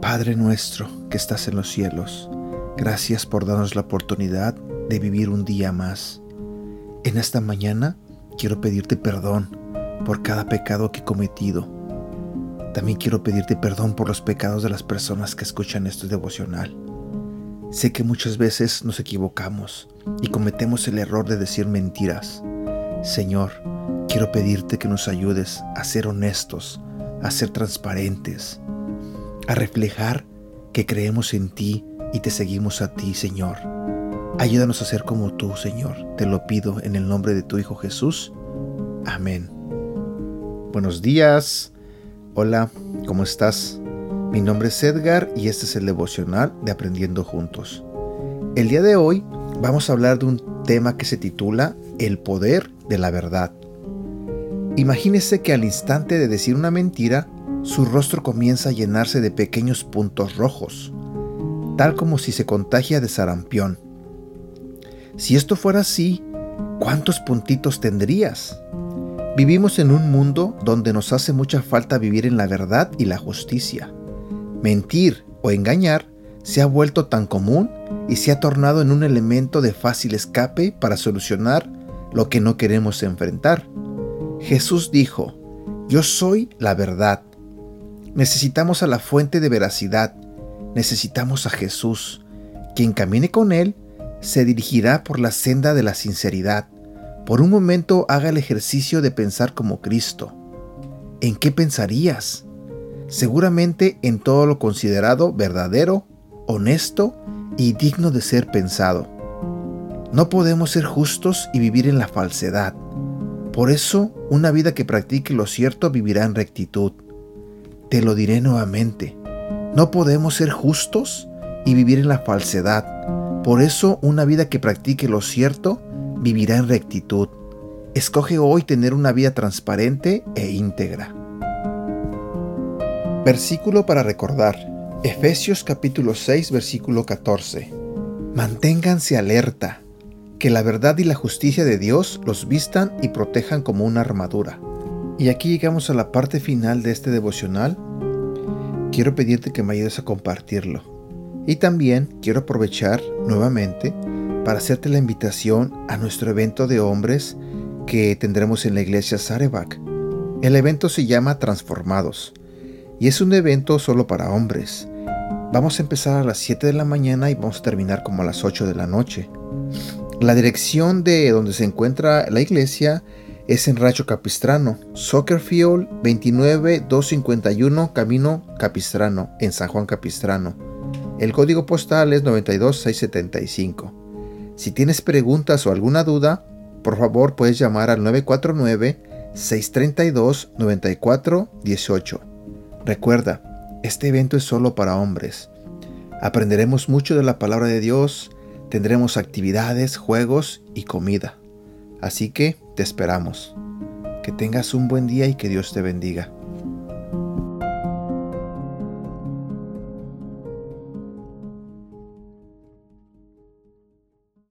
Padre nuestro que estás en los cielos, gracias por darnos la oportunidad de vivir un día más. En esta mañana quiero pedirte perdón por cada pecado que he cometido. También quiero pedirte perdón por los pecados de las personas que escuchan este devocional. Sé que muchas veces nos equivocamos y cometemos el error de decir mentiras. Señor, quiero pedirte que nos ayudes a ser honestos, a ser transparentes, a reflejar que creemos en ti y te seguimos a ti, Señor. Ayúdanos a ser como tú, Señor. Te lo pido en el nombre de tu Hijo Jesús. Amén. Buenos días. Hola, ¿cómo estás? Mi nombre es Edgar y este es el devocional de Aprendiendo Juntos. El día de hoy vamos a hablar de un tema que se titula El poder de la verdad. Imagínese que al instante de decir una mentira, su rostro comienza a llenarse de pequeños puntos rojos, tal como si se contagia de sarampión. Si esto fuera así, ¿cuántos puntitos tendrías? Vivimos en un mundo donde nos hace mucha falta vivir en la verdad y la justicia. Mentir o engañar se ha vuelto tan común y se ha tornado en un elemento de fácil escape para solucionar lo que no queremos enfrentar. Jesús dijo, Yo soy la verdad, Necesitamos a la fuente de veracidad, necesitamos a Jesús. Quien camine con Él se dirigirá por la senda de la sinceridad. Por un momento haga el ejercicio de pensar como Cristo. ¿En qué pensarías? Seguramente en todo lo considerado verdadero, honesto y digno de ser pensado. No podemos ser justos y vivir en la falsedad. Por eso, una vida que practique lo cierto vivirá en rectitud. Te lo diré nuevamente, no podemos ser justos y vivir en la falsedad. Por eso una vida que practique lo cierto vivirá en rectitud. Escoge hoy tener una vida transparente e íntegra. Versículo para recordar. Efesios capítulo 6 versículo 14. Manténganse alerta, que la verdad y la justicia de Dios los vistan y protejan como una armadura. Y aquí llegamos a la parte final de este devocional. Quiero pedirte que me ayudes a compartirlo. Y también quiero aprovechar nuevamente para hacerte la invitación a nuestro evento de hombres que tendremos en la iglesia Sarebak. El evento se llama Transformados y es un evento solo para hombres. Vamos a empezar a las 7 de la mañana y vamos a terminar como a las 8 de la noche. La dirección de donde se encuentra la iglesia es en Racho Capistrano, Soccer Field 29251 Camino Capistrano, en San Juan Capistrano. El código postal es 92675. Si tienes preguntas o alguna duda, por favor puedes llamar al 949-632-9418. Recuerda, este evento es solo para hombres. Aprenderemos mucho de la palabra de Dios, tendremos actividades, juegos y comida. Así que te esperamos. Que tengas un buen día y que Dios te bendiga.